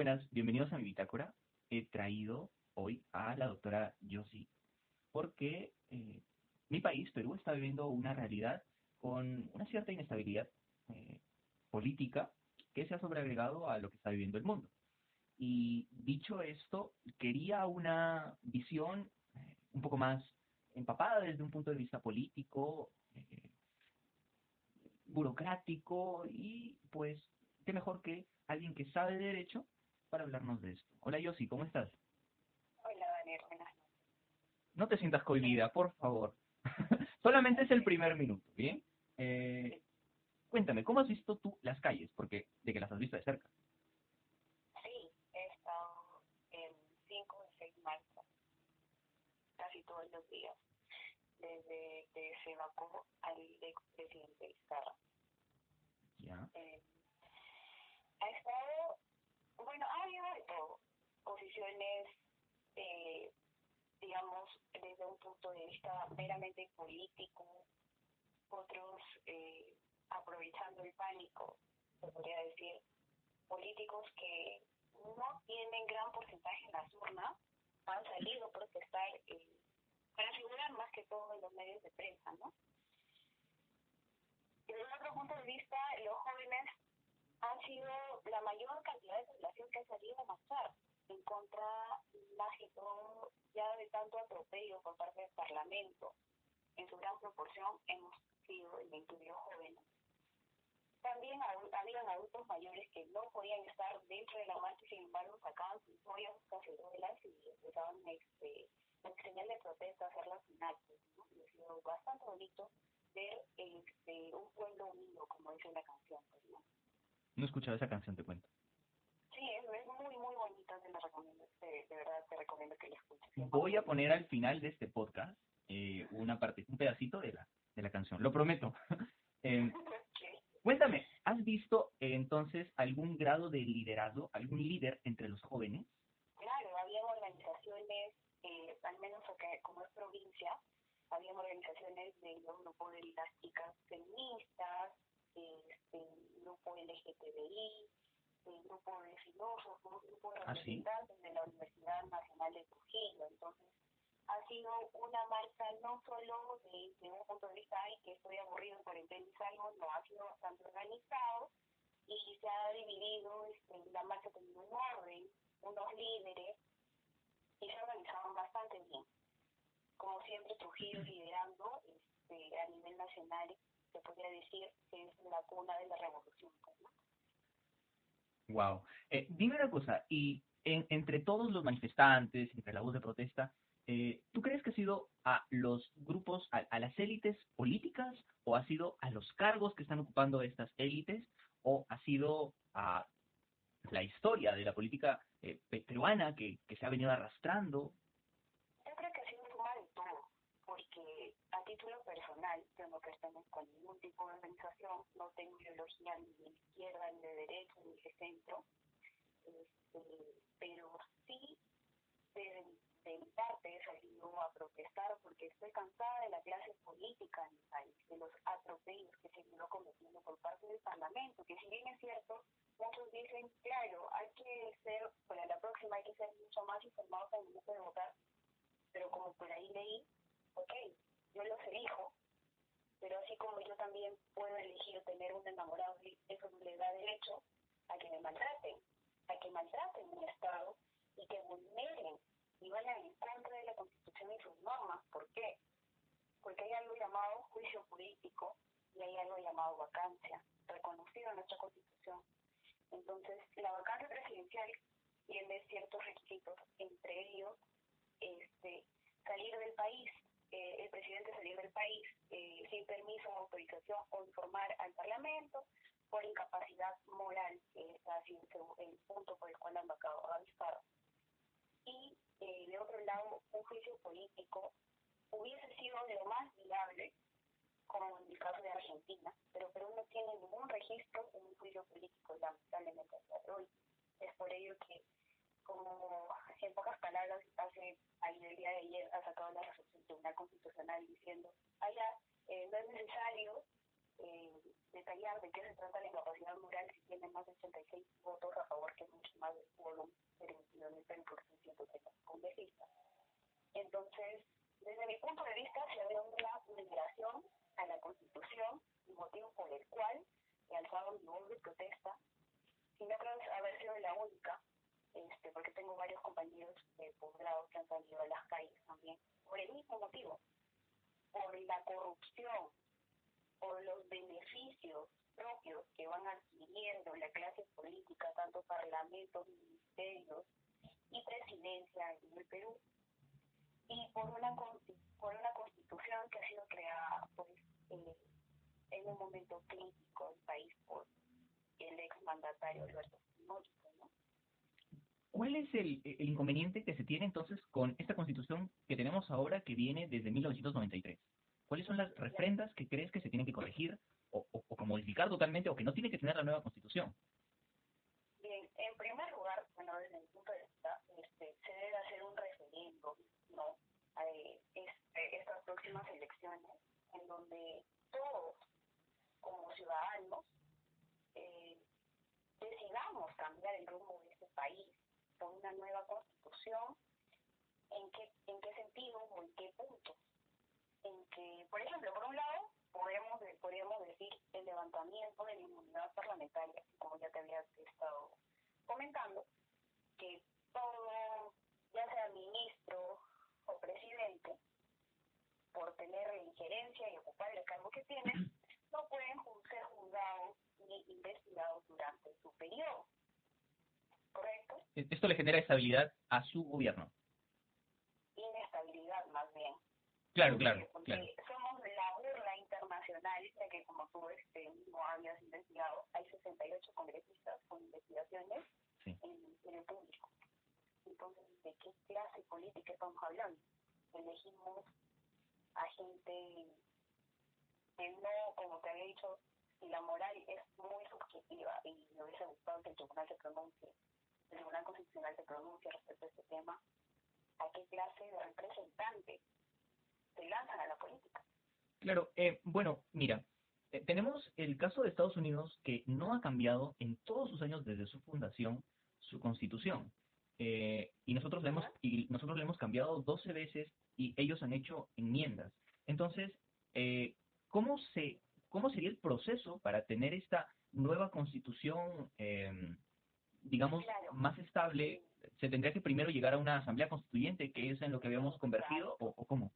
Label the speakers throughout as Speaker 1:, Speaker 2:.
Speaker 1: Buenas, bienvenidos a mi bitácora. He traído hoy a la doctora Yossi porque eh, mi país, Perú, está viviendo una realidad con una cierta inestabilidad eh, política que se ha sobreagregado a lo que está viviendo el mundo. Y dicho esto, quería una visión eh, un poco más empapada desde un punto de vista político, eh, burocrático y pues qué mejor que alguien que sabe de derecho para hablarnos de esto. Hola Yossi, ¿cómo estás?
Speaker 2: Hola Daniel, buenas noches.
Speaker 1: No te sientas cohibida, por favor. Solamente es el primer minuto, ¿bien? Eh, cuéntame, ¿cómo has visto tú las calles? Porque de que las has visto de cerca.
Speaker 2: Sí, he estado en cinco o seis marchas, casi todos los días, desde que se evacuó al expresidente Vizcarra.
Speaker 1: Ya.
Speaker 2: Eh, ha estado, bueno, ha habido de todo, posiciones, eh, digamos, desde un punto de vista meramente político, otros eh, aprovechando el pánico, se podría decir, políticos que no tienen gran porcentaje en las urnas han salido a protestar eh, para figurar más que todo en los medios de prensa, ¿no? Desde otro punto de vista, los jóvenes han sido la mayor cantidad de población que ha salido a marchar en contra, más ya de tanto atropello por parte del Parlamento. En su gran proporción hemos sido el incluido jóvenes. También habían adultos mayores que no podían estar dentro de la marcha sin embargo sacaban sus ollas, sus y empezaban este, en señal de protesta a hacer las. ¿no? Y ha sido bastante bonito ver este, un pueblo unido, como dice la canción. Pues, ¿no?
Speaker 1: No he escuchado esa canción, te cuento.
Speaker 2: Sí, es, es muy, muy bonita, te la recomiendo, de, de verdad te recomiendo que la escuches.
Speaker 1: Voy a poner al final de este podcast eh, una parte, un pedacito de la, de la canción, lo prometo. eh, cuéntame, ¿has visto eh, entonces algún grado de liderazgo, algún líder entre los jóvenes?
Speaker 2: Claro, había organizaciones, eh, al menos acá, como es provincia, había organizaciones del grupo de las chicas feministas, grupo LGTBI, grupo de filósofos, grupo de
Speaker 1: ¿Ah, sí?
Speaker 2: representantes de la Universidad Nacional de Trujillo. Entonces, ha sido una marcha no solo de, de un punto de vista, ay, que estoy aburrido en cuarentena y salgo, no, ha sido bastante organizado y se ha dividido este, la marcha con un orden, unos líderes, y se organizaron bastante bien. Como siempre, Trujillo liderando este, a nivel nacional, se podría decir que es cuna la revolución. pues.
Speaker 1: Wow. Eh, dime una cosa, y en, entre todos los manifestantes, entre la voz de protesta, eh, ¿tú crees que ha sido a los grupos, a, las élites políticas, o ha sido a los cargos que están ocupando estas élites, o ha sido a la historia de la política eh, peruana que se ha venido arrastrando?
Speaker 2: Yo creo que ha sido suma de todo, porque a título yo no pertenezco a ningún tipo de organización, no tengo ideología ni de izquierda, ni de derecha, ni de centro, este, pero sí de, de mi parte salido a protestar porque estoy cansada de la clase política en mi país, de los atropellos que se vino cometiendo por parte del Parlamento, que si bien es cierto, muchos dicen, claro, hay que ser, para la próxima hay que ser mucho más informados al momento de votar, pero como por ahí leí, ok, yo los elijo, pero así como yo también puedo elegir tener un enamorado, eso le da derecho a que me maltraten, a que maltraten mi Estado y que vulneren y vayan en contra de la Constitución y sus normas. ¿Por qué? Porque hay algo llamado juicio político y hay algo llamado vacancia, reconocido en nuestra Constitución. Entonces, la vacancia presidencial tiene ciertos requisitos, entre ellos este, salir del país, eh, el presidente salir del país eh, sin permiso, autorización o informar al Parlamento por incapacidad moral, que está siendo el punto por el cual han vacado a Vizcarra. Y eh, de otro lado, un juicio político hubiese sido de lo más viable, como en el caso de Argentina, pero Perú no tiene ningún registro en un juicio político, lamentablemente hasta hoy. Es por ello que, como en pocas palabras hace ahí el día de ayer ha sacado la resolución Tribunal Constitucional diciendo, allá eh, no es necesario eh, detallar de qué se trata la incapacidad mural si tiene más de 86 votos a favor que mucho más del pueblo permitido en el Perú por 130 congresistas. Entonces, desde mi punto de vista, se ve una vulneración a la Constitución, motivo por el cual he alzado mi voz de protesta, y no creo haber sido la única este, porque tengo varios compañeros de posgrado que han salido a las calles también, por el mismo motivo, por la corrupción, por los beneficios propios que van adquiriendo la clase política, tanto parlamentos, ministerios y presidencia en el Perú, y por una, por una constitución que ha sido creada pues, eh, en, un momento crítico del país por el exmandatario Alberto Fujimori.
Speaker 1: ¿Cuál es el, el, inconveniente que se tiene entonces con esta constitución que tenemos ahora que viene desde 1993? ¿Cuáles son las refrendas que crees que se tienen que corregir o, o, modificar totalmente o que no tiene que tener la nueva constitución?
Speaker 2: Bien, en primer lugar, bueno, desde mi punto de vista, este, se debe hacer un referéndum, ¿no? Eh, este, estas próximas elecciones, en donde todos, como ciudadanos, eh, decidamos cambiar el rumbo una nueva constitución, ¿en qué, en qué sentido o en qué punto? En que, por ejemplo, por un lado, podemos, podríamos decir el levantamiento de la inmunidad parlamentaria, como ya te había estado comentando, que todo, ya sea ministro o presidente, por tener injerencia y ocupar el cargo que tiene, no pueden ser juzgados ni investigados durante su periodo. ¿Correcto?
Speaker 1: Esto le genera estabilidad a su gobierno.
Speaker 2: Inestabilidad, más bien.
Speaker 1: Claro, claro.
Speaker 2: Porque
Speaker 1: claro.
Speaker 2: somos la burla internacional, ya que como tú este, mismo habías investigado, hay 68 congresistas con investigaciones
Speaker 1: sí.
Speaker 2: en, en el público. Entonces, ¿de qué clase política estamos hablando? Elegimos a gente que no, como te había dicho, si la moral es muy subjetiva y me hubiese gustado que el tribunal se pronuncie, el tribunal constitucional se pronuncie respecto a este tema, ¿a qué clase de representantes se lanzan a la política?
Speaker 1: Claro, eh, bueno, mira, eh, tenemos el caso de Estados Unidos que no ha cambiado en todos sus años desde su fundación su constitución. Eh, y nosotros le hemos y nosotros le hemos cambiado 12 veces y ellos han hecho enmiendas. Entonces, eh, ¿cómo se cómo sería el proceso para tener esta nueva constitución, eh, digamos, más estable? ¿Se tendría que primero llegar a una asamblea constituyente, que es en lo que habíamos convertido, o, o cómo?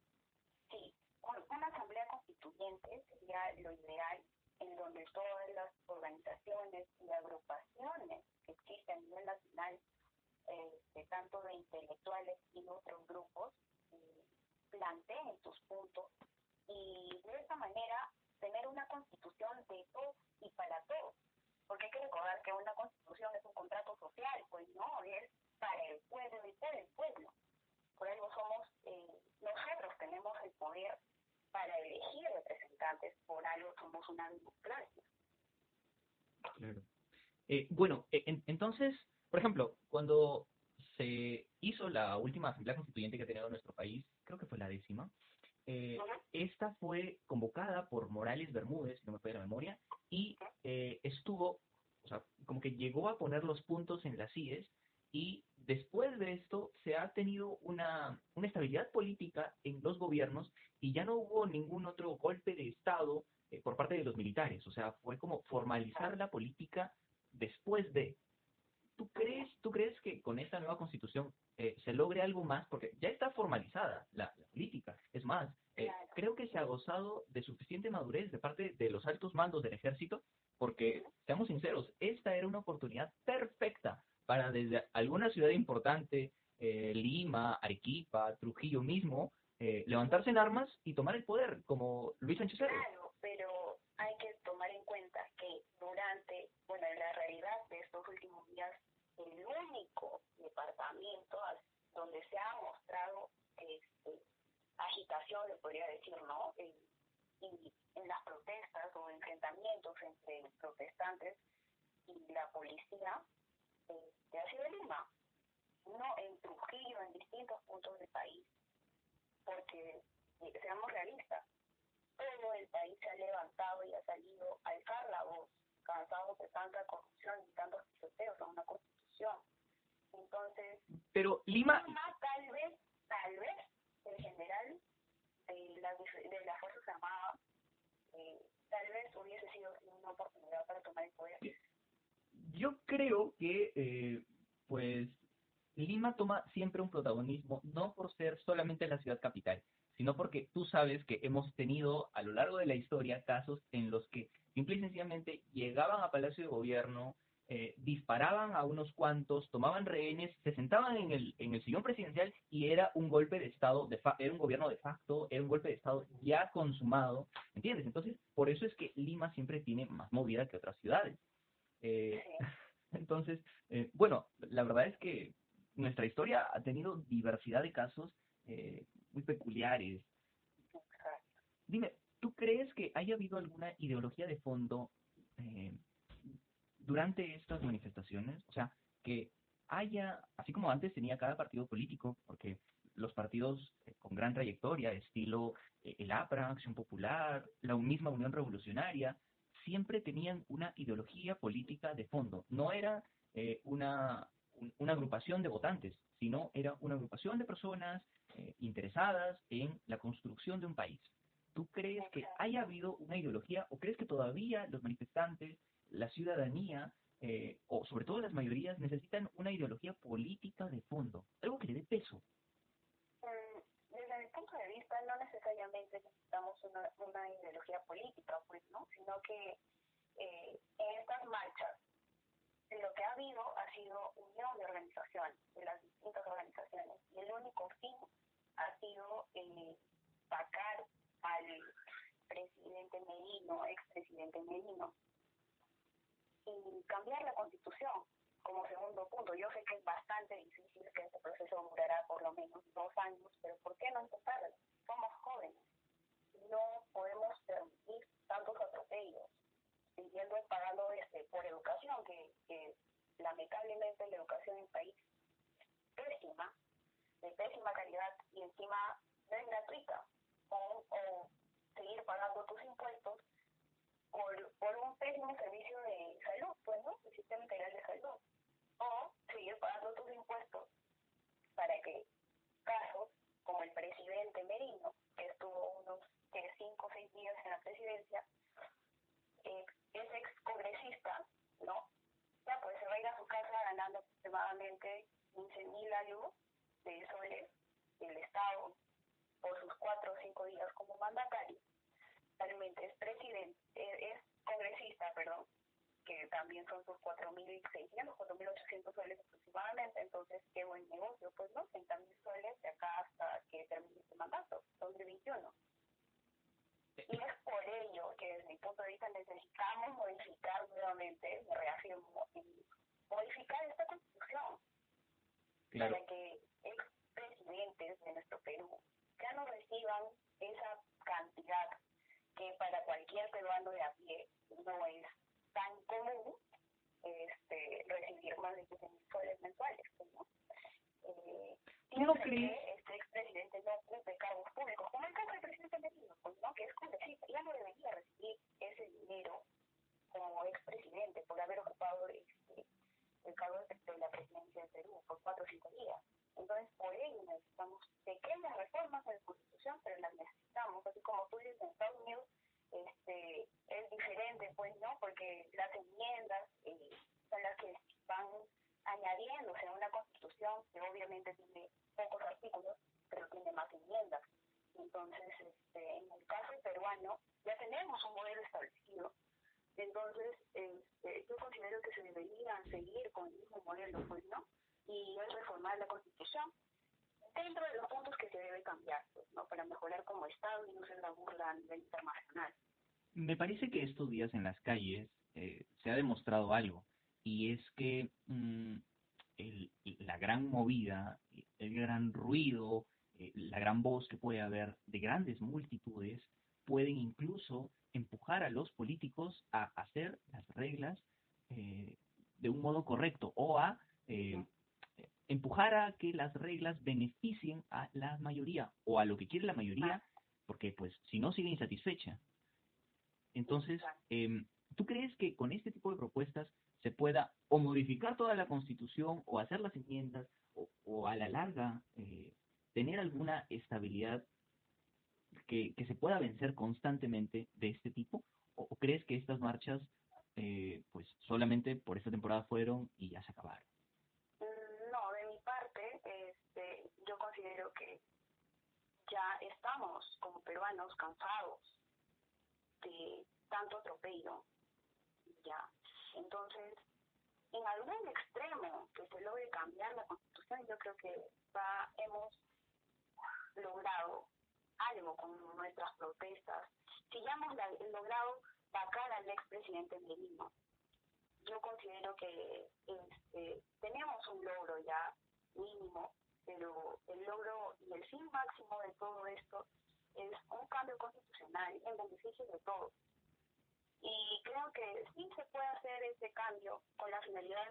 Speaker 2: Sí, un- una asamblea constituyente sería lo ideal en donde todas las organizaciones y agrupaciones que existen a nivel nacional, eh, de tanto de intelectuales y otros grupos, eh, planteen sus puntos y de esa manera tener una constitución de todos. Porque hay que recordar que una constitución es un contrato social, pues no, es para el pueblo y por el pueblo. Por algo somos, eh, nosotros tenemos el poder para elegir representantes, por algo somos una democracia.
Speaker 1: Claro. Eh, bueno, eh, en- entonces, por ejemplo, cuando se hizo la última asamblea constituyente que ha tenido nuestro país, creo que fue la décima, eh, esta fue convocada por Morales Bermúdez, si no me falla la memoria, y eh, estuvo, o sea, como que llegó a poner los puntos en las IES, y después de esto se ha tenido una, una estabilidad política en los gobiernos y ya no hubo ningún otro golpe de Estado eh, por parte de los militares, o sea, fue como formalizar la política después de. ¿Tú crees, tú crees que con esta nueva constitución eh, se logre algo más? Porque ya está formalizada la, la política. Es más, eh,
Speaker 2: Claro.
Speaker 1: creo que se ha gozado de suficiente madurez de parte de los altos mandos del ejército, porque, seamos sinceros, esta era una oportunidad perfecta para desde alguna ciudad importante, eh, Lima, Arequipa, Trujillo mismo, eh, levantarse en armas y tomar el poder, como Luis Sánchez.
Speaker 2: Claro, pero hay que tomar en cuenta que durante, bueno, en la realidad de estos últimos días, el único departamento donde se ha mostrado este, agitación, le podría decir, ¿no? En, en- las protestas o enfrentamientos entre protestantes y la policía, este, ha sido Lima, no en Trujillo, en distintos puntos del país, porque eh, seamos realistas, todo el país se ha levantado y ha salido a alzar la voz, cansados de tanta corrupción y tantos pisoteos Entonces,
Speaker 1: Pero Lima,
Speaker 2: Lima, tal vez, tal vez, el general de las de las Fuerzas Armadas, eh, tal vez hubiese sido una oportunidad para tomar el poder.
Speaker 1: yo creo que, eh, pues, Lima toma siempre un protagonismo, no por ser solamente la ciudad capital, sino porque tú sabes que hemos tenido a lo largo de la historia casos en los que simple y sencillamente llegaban a Palacio de Gobierno eh, disparaban a unos cuantos, tomaban rehenes, se sentaban en el, en el sillón presidencial y era un golpe de Estado, de era un gobierno de facto, era un golpe de Estado ya consumado, ¿entiendes? Entonces, por eso es que Lima siempre tiene más movida que otras ciudades. Eh, entonces, eh, bueno, la verdad es que nuestra historia ha tenido diversidad de casos muy peculiares. Dime, ¿tú crees que haya habido alguna ideología de fondo durante estas manifestaciones, o sea, que haya, así como antes tenía cada partido político, porque los partidos eh, con gran trayectoria, estilo eh, el APRA, Acción Popular, la misma Unión Revolucionaria, siempre tenían una ideología política de fondo. No era eh, una, una agrupación de votantes, sino era una agrupación de personas interesadas en la construcción de un país. ¿Tú crees que haya habido una ideología o crees que todavía los manifestantes la ciudadanía, eh, o sobre todo las mayorías, necesitan una ideología política de fondo, algo que le dé peso.
Speaker 2: Mm, desde mi punto de vista, no necesariamente necesitamos una, ideología política, pues, ¿no? Sino que eh, en estas marchas, lo que ha habido ha sido unión de organizaciones, de las distintas organizaciones, y el único fin ha sido eh, sacar al presidente Merino, expresidente Merino, y cambiar la constitución como segundo punto. Yo sé que es bastante difícil, que este proceso durará por lo menos dos años, pero ¿por qué no empezar? Somos jóvenes. No podemos permitir tantos atropellos, siguiendo pagando este, por educación, que, que lamentablemente la educación en el país es pésima, de pésima calidad y encima no es gratuita. O, o seguir pagando tus impuestos por, por un pésimo servicio de salud, pues, ¿no? El sistema integral de salud. O seguir pagando tus impuestos para que casos como el presidente Merino, que estuvo unos que cinco o seis días en la presidencia, eh, es ex congresista, ¿no? Ya pues se va a ir a su casa ganando aproximadamente 15 mil de soles del Estado por sus cuatro o cinco días como mandatario realmente es presidente, es congresista, perdón, que también son sus 4.600, 4.800 soles aproximadamente, entonces qué buen negocio, pues no, 30.000 soles de acá hasta que termine este mandato, 2021. Y es por ello que desde mi punto de vista necesitamos modificar nuevamente, me reafirmo, modificar esta constitución. Para que expresidentes de nuestro Perú ya no reciban esa cantidad que para cualquier peruano de a pie no es tan común este, recibir más de 15 mil soles mensuales. ¿no? Eh,
Speaker 1: ¿No crees?
Speaker 2: Que este expresidente no cumple cargos públicos, como el caso del presidente Merino, pues, ¿no? que es congresista, ya no debería recibir ese dinero como expresidente por haber ocupado este, el cargo de la presidencia de Perú por cuatro o cinco días. Entonces, por ello necesitamos pequeñas reformas en la Constitución, pero las necesitamos, así como tú dices, en Estados Unidos este, es diferente, pues, ¿no? Porque las enmiendas eh, son las que van añadiéndose a una Constitución que obviamente tiene pocos artículos, pero tiene más enmiendas. Entonces, este, en el caso peruano, ya tenemos un modelo establecido. Entonces, este, yo considero que se debería seguir con el mismo modelo, pues, ¿no? y es reformar la Constitución dentro de los puntos que se debe cambiar, pues, ¿no? Para mejorar como Estado y no ser la burla a nivel internacional.
Speaker 1: Me parece que estos días en las calles eh, se ha demostrado algo, y es que mm, el, la gran movida, el gran ruido, eh, la gran voz que puede haber de grandes multitudes pueden incluso empujar a los políticos a hacer las reglas eh, de un modo correcto o a empujar a que las reglas beneficien a la mayoría o a lo que quiere la mayoría, porque pues si no sigue insatisfecha. Entonces, eh, ¿tú crees que con este tipo de propuestas se pueda o modificar toda la constitución o hacer las enmiendas o, a la larga eh, tener alguna estabilidad que, se pueda vencer constantemente de este tipo? ¿O, crees que estas marchas eh, pues solamente por esta temporada fueron y ya se acabaron?
Speaker 2: considero que ya estamos como peruanos cansados tanto atropello. Ya. Entonces, en algún extremo que se logre cambiar la constitución, yo creo que va, hemos logrado algo con nuestras protestas. Si ya hemos logrado sacar al expresidente Merino, yo considero que este, tenemos un logro ya mínimo, pero el logro y el fin máximo de todo esto es un cambio constitucional en beneficio de todos. Y creo que sí se puede hacer ese cambio con la finalidad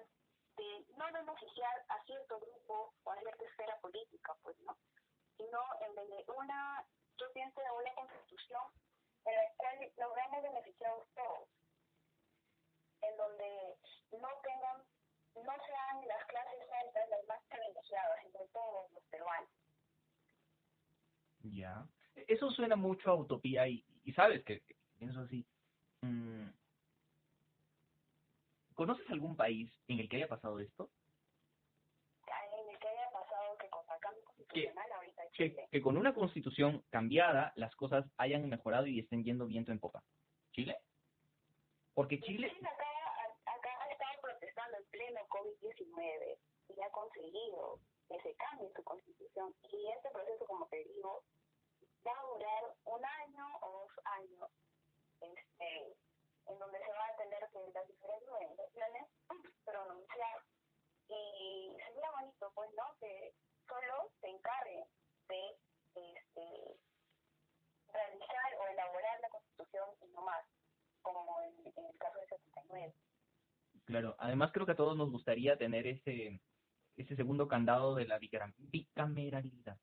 Speaker 2: de no beneficiar a cierto grupo o a cierta esfera política, pues, ¿no? Sino en vez de una, yo pienso en una constitución en la cual logramos beneficiar a todos, en donde no tengan, no sean las clases altas las más privilegiadas, entre todos los peruanos.
Speaker 1: Ya. Eso suena mucho a utopía y, y sabes que, pienso así. Mm, ¿Conoces algún país en el que haya pasado esto?
Speaker 2: En el que haya pasado que con cambio constitucional ahorita
Speaker 1: Chile. Que, con una constitución cambiada las cosas hayan mejorado y estén yendo viento en popa. ¿Chile? Porque Chile...
Speaker 2: Chile acá, acá ha estado protestando en pleno COVID-19 y ha conseguido que se cambie su constitución. Y este proceso, como te digo, va a durar un año o dos años este, en donde se va a tener que las diferentes organizaciones pronunciar. Y sería bonito pues no que solo se encargue de este, realizar o elaborar la constitución y no más como en, el caso de 79
Speaker 1: claro además creo que a todos nos gustaría tener ese ese segundo candado de la bicameralidad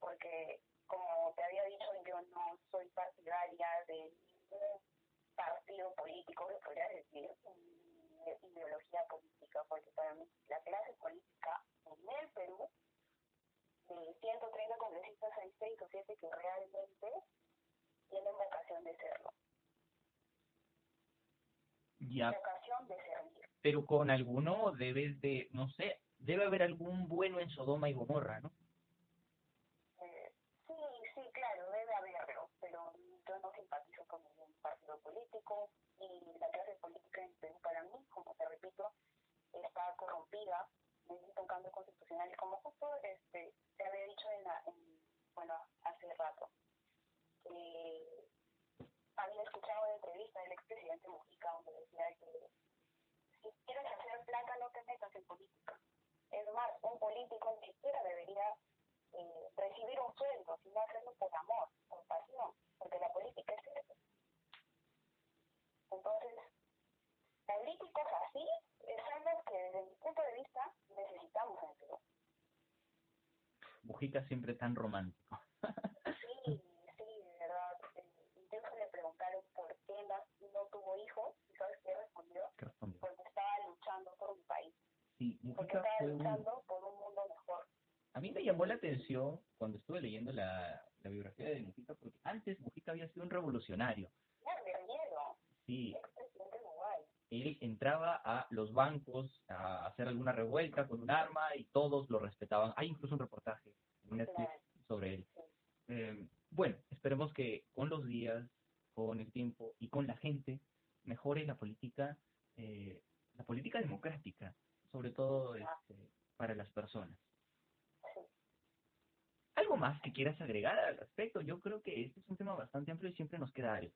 Speaker 2: porque como te había dicho, yo no soy partidaria de ningún partido político, que podría decir, ideología política, porque para mí la clase política en el Perú, de 130 congresistas hay 6 o 7 que realmente tienen vocación de serlo.
Speaker 1: Ya.
Speaker 2: Vocación de servir.
Speaker 1: Pero con alguno debes de, no sé, debe haber algún bueno en Sodoma y Gomorra, ¿no?
Speaker 2: político y la clase política en Perú para mí, como te repito, está corrompida, necesita un cambio constitucional y como justo este, te había dicho en, la, bueno, hace rato, que había escuchado una entrevista del expresidente Mujica donde decía que si quieres hacer plata no te metas en política. Es más, un político ni siquiera debería eh, recibir un sueldo, sino hacerlo por amor, por pasión, porque la política es eso. Entonces, políticos así son los que desde mi punto de vista necesitamos en Perú.
Speaker 1: Mujica siempre tan romántico.
Speaker 2: sí, sí, de verdad. Incluso le preguntaron por qué no, tuvo hijos y sabes qué respondió.
Speaker 1: ¿Qué respondió?
Speaker 2: Porque estaba luchando por un país.
Speaker 1: Sí,
Speaker 2: Mujica Porque estaba luchando por un mundo mejor.
Speaker 1: A mí me llamó la atención cuando estuve leyendo la, la biografía de Mujica, porque antes Mujica había sido un revolucionario Sí. Él entraba a los bancos a hacer alguna revuelta con un arma y todos lo respetaban. Hay incluso un reportaje en Netflix sobre él. Eh, bueno, esperemos que con los días, con el tiempo y con la gente mejore la política, eh, la política democrática, sobre todo este, para las personas. ¿Algo más que quieras agregar al respecto? Yo creo que este es un tema bastante amplio y siempre nos queda algo.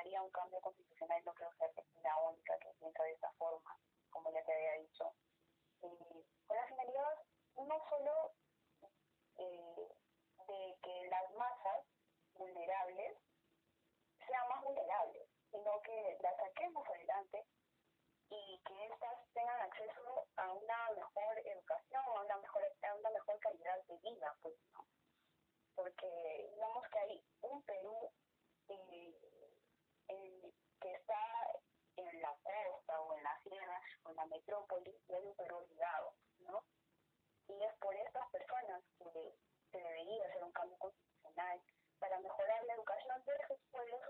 Speaker 2: haría un cambio constitucional, no creo ser la única que piensa de esta forma, como ya te había dicho. Y con la finalidad no solo eh, de que las masas vulnerables sean más vulnerables, sino que las saquemos adelante y que éstas tengan acceso a una mejor educación, a una mejor, a una mejor calidad de vida, pues, ¿no? Porque digamos que hay un Perú eh, que está en la costa o en la sierra o en la metrópoli y es un Perú olvidado, ¿no? Y es por estas personas que un cambio constitucional para mejorar la educación de esos pueblos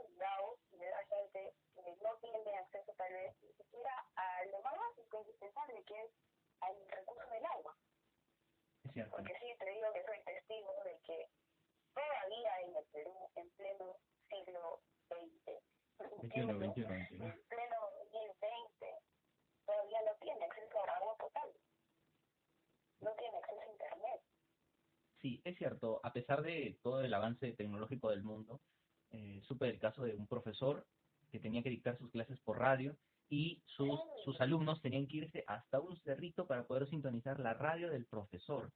Speaker 2: y de la gente que no tiene acceso tal vez ni siquiera a lo más básico e indispensable que es al recurso del agua. Porque sí, te digo que soy testigo de que todavía en el Perú, en pleno siglo XX, en pleno siglo XX, todavía no tiene acceso a agua potable, no tiene acceso a internet.
Speaker 1: Sí, es cierto, a pesar de todo el avance tecnológico del mundo, eh, supe el caso de un profesor que tenía que dictar sus clases por radio y sus, sus alumnos tenían que irse hasta un cerrito para poder sintonizar la radio del profesor.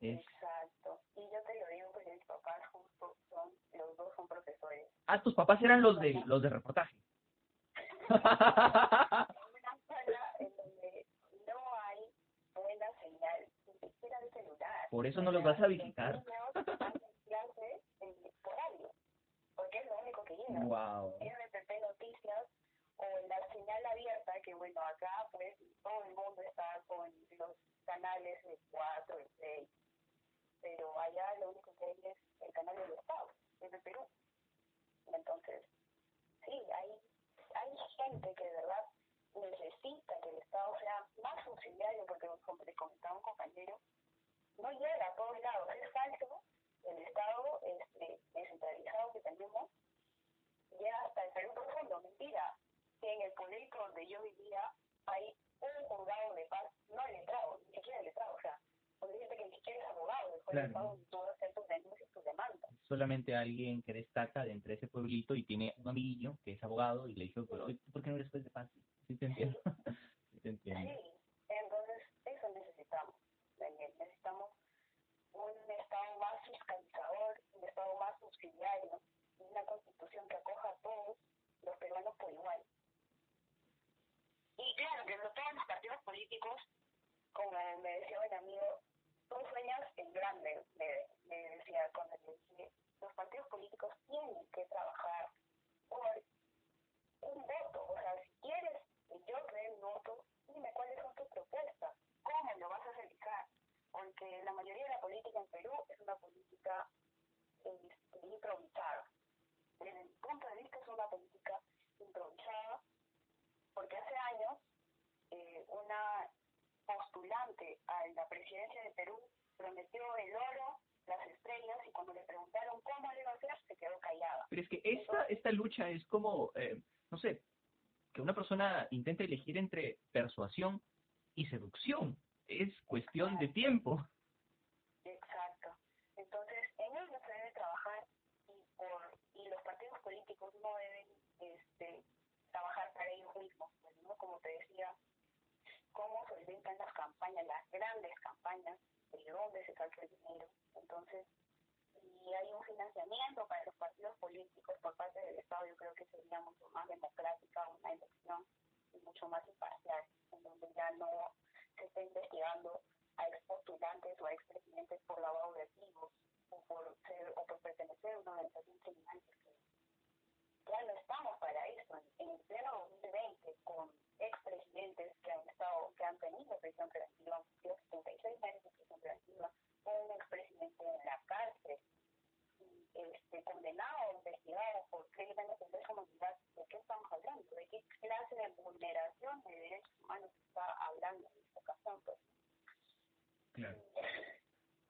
Speaker 1: Es...
Speaker 2: Exacto. Y yo te lo digo porque mis papás justo son, los dos son profesores.
Speaker 1: Ah, tus papás eran los de los de reportaje.
Speaker 2: En una escuela en donde no hay buena señal, ni siquiera de celular.
Speaker 1: Por eso no los vas a visitar.
Speaker 2: Porque es lo único que llega.
Speaker 1: Wow.
Speaker 2: RPP Noticias o la señal abierta, que bueno, acá pues todo el mundo está con los canales de 4 y 6, pero allá lo único que hay es el canal del Estado, es de Perú. Entonces, sí, hay, hay gente que de verdad necesita que el Estado sea más subsidiario, porque como le comentaba un compañero, no llega a todos lados, es falso, el Estado este, descentralizado que tenemos llega hasta el Perú profundo, mentira, que en el pueblito donde yo vivía hay un juzgado de paz, no letrado, ni siquiera letrado, o sea, donde gente que ni siquiera es abogado, después
Speaker 1: Claro.
Speaker 2: tú vas a hacer tus denuncias, tus demandas.
Speaker 1: Solamente alguien que destaca de entre ese pueblito y tiene un amiguillo que es abogado y le dijo, ¿por qué no eres juez de paz? Sí te entiendo. sí te entiendo.
Speaker 2: Sí, entonces eso necesitamos, Daniel. Necesitamos un Estado más fiscalizador, un Estado más subsidiario, y una constitución que acoja a todos los peruanos por igual. Y claro, que no todos los partidos políticos, como me decía un amigo, tú sueñas en grande, me, me decía cuando le dije, los partidos políticos tienen que trabajar por un voto, o sea, si quieres que yo te dé un voto, dime cuáles son tus propuestas, cómo lo vas a realizar, porque la mayoría de la política en Perú es una política este, improvisada. Desde mi punto de vista es una política improvisada, porque hace años eh, una la presidencia de Perú prometió el oro, las estrellas, y cuando le preguntaron cómo le iba a hacer, se quedó callada.
Speaker 1: Pero es que esta, esta lucha es como, eh, no sé, que una persona intente elegir entre persuasión y seducción. Es cuestión de tiempo.
Speaker 2: Exacto. Entonces, en ello se debe trabajar y, por, y los partidos políticos no deben este, trabajar para ellos mismos. pues, ¿no? Como te decía, cómo solventan las campañas, las grandes campañas, de dónde se saca el dinero. Entonces, si hay un financiamiento para los partidos políticos por parte del Estado, yo creo que sería mucho más democrática una elección y mucho más imparcial, en donde ya no se esté investigando a expostulantes o a expresidentes por lavado de activos o por ser o por pertenecer a una organización criminal ya no estamos para eso en, en pleno 2020 con han estado que han tenido prisión preventiva han sido 76 meses de prisión preventiva un expresidente en la cárcel este condenado investigado por crímenes de lesa humanidad de qué estamos hablando de qué clase de vulneración de derechos humanos está hablando en esta ocasión pues
Speaker 1: Claro.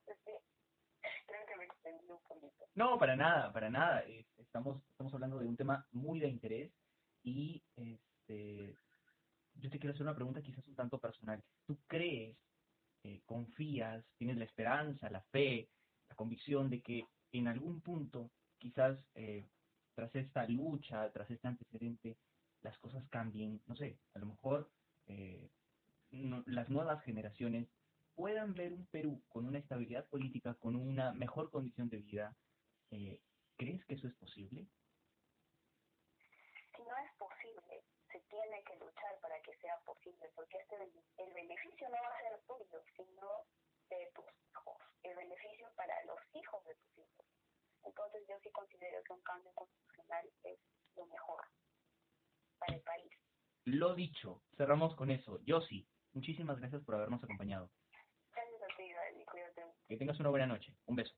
Speaker 2: Este, creo que me extendí un poquito.
Speaker 1: No, para nada, para nada. Estamos, estamos hablando de un tema muy de interés y quiero hacer una pregunta quizás un tanto personal. ¿Tú crees, eh, confías, tienes la esperanza, la fe, la convicción de que en algún punto, quizás eh, tras esta lucha, tras este antecedente, las cosas cambien? No sé, a lo mejor eh, no- las nuevas generaciones puedan ver un Perú con una estabilidad política, con una mejor condición de vida, eh, ¿crees que eso es posible?
Speaker 2: Si no es posible, se tiene que luchar para que sea posible, porque este bene- el beneficio no va a ser tuyo, sino de tus hijos. El beneficio para los hijos de tus hijos. Entonces yo sí considero que un cambio constitucional es lo mejor para el país.
Speaker 1: Lo dicho, cerramos con eso. Yossi, muchísimas gracias por habernos acompañado.
Speaker 2: Gracias a ti, Dani, cuídate
Speaker 1: Que tengas una buena noche. Un beso.